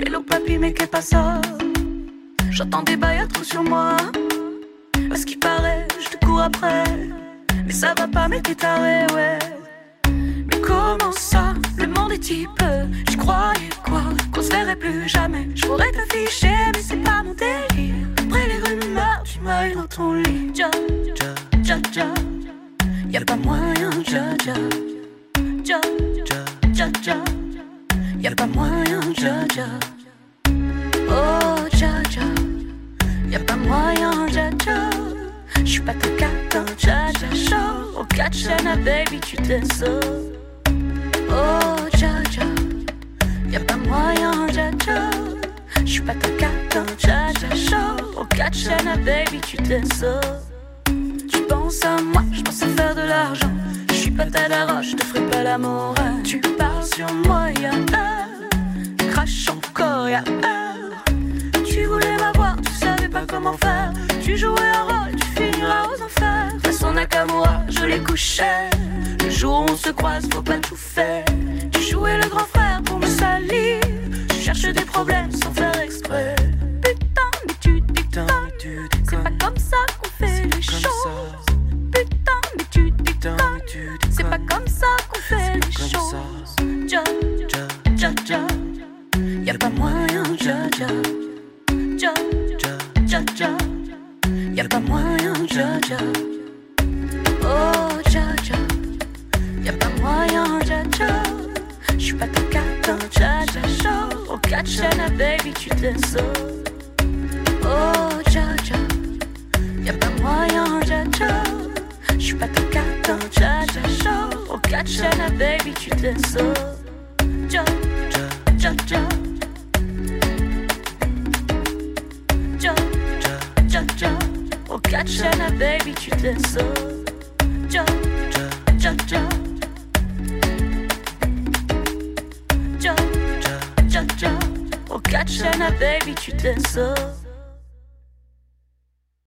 Hello papy, mais qu'est pas ça? J'entends des bails sur moi. Parce qu'il paraît, je te cours après. Mais ça va pas, mais t'es taré, ouais. Mais comment ça Le monde est type? Je croyais quoi? Qu'on se verrait plus jamais. Je pourrais t'afficher, mais c'est pas mon délire. Après les rumeurs, tu m'ailles dans ton lit. Ja, ja, ja. Y'a pas moyen, ja, ja. Ja, ja, ja, ja. Y'a pas moyen, ja, ja. Oh, ja, ja. Y'a pas moyen, ja, ja. J'suis pas ton catin, ja, ja, show. Au Katchana, baby, tu sauvé. Oh, ja, ja. Y'a pas moyen, ja, ja. J'suis pas ton catin, ja, ja, show. Au Katchana, baby, tu sauvé. Tu penses à moi, je pense à faire de l'argent. Je suis pas ta daroche, je te ferai pas l'amour. Tu parles sur moi, y'a heure. Crache encore, y'a heure. Tu voulais m'avoir, tu savais pas comment faire. Tu jouais un rôle, tu finiras aux enfers. Façon Nakamura, je les couchais. Le jour où on se croise, faut pas tout faire. Choses. Ja, ja, ja, ja. Pas moyen, ja, ja. Ja, ja, ja, ja. Y'a pas moyen, ja, ja. Oh, ja, ja. Y'a pas moyen, ja, ja. J'suis pas ton catin, ja, ja. Au Katchana, baby, tu t'es sauvé. Oh, Catin, ja, ja, show. Au Katchana, baby, tu. Ja, ja, ja, ja. Ja, ja, ja, ja. Au Katchana, baby, tu. Ja, ja, ja, ja. Ja, ja, ja, ja. Au Katchana, baby, tu t'es sauvé.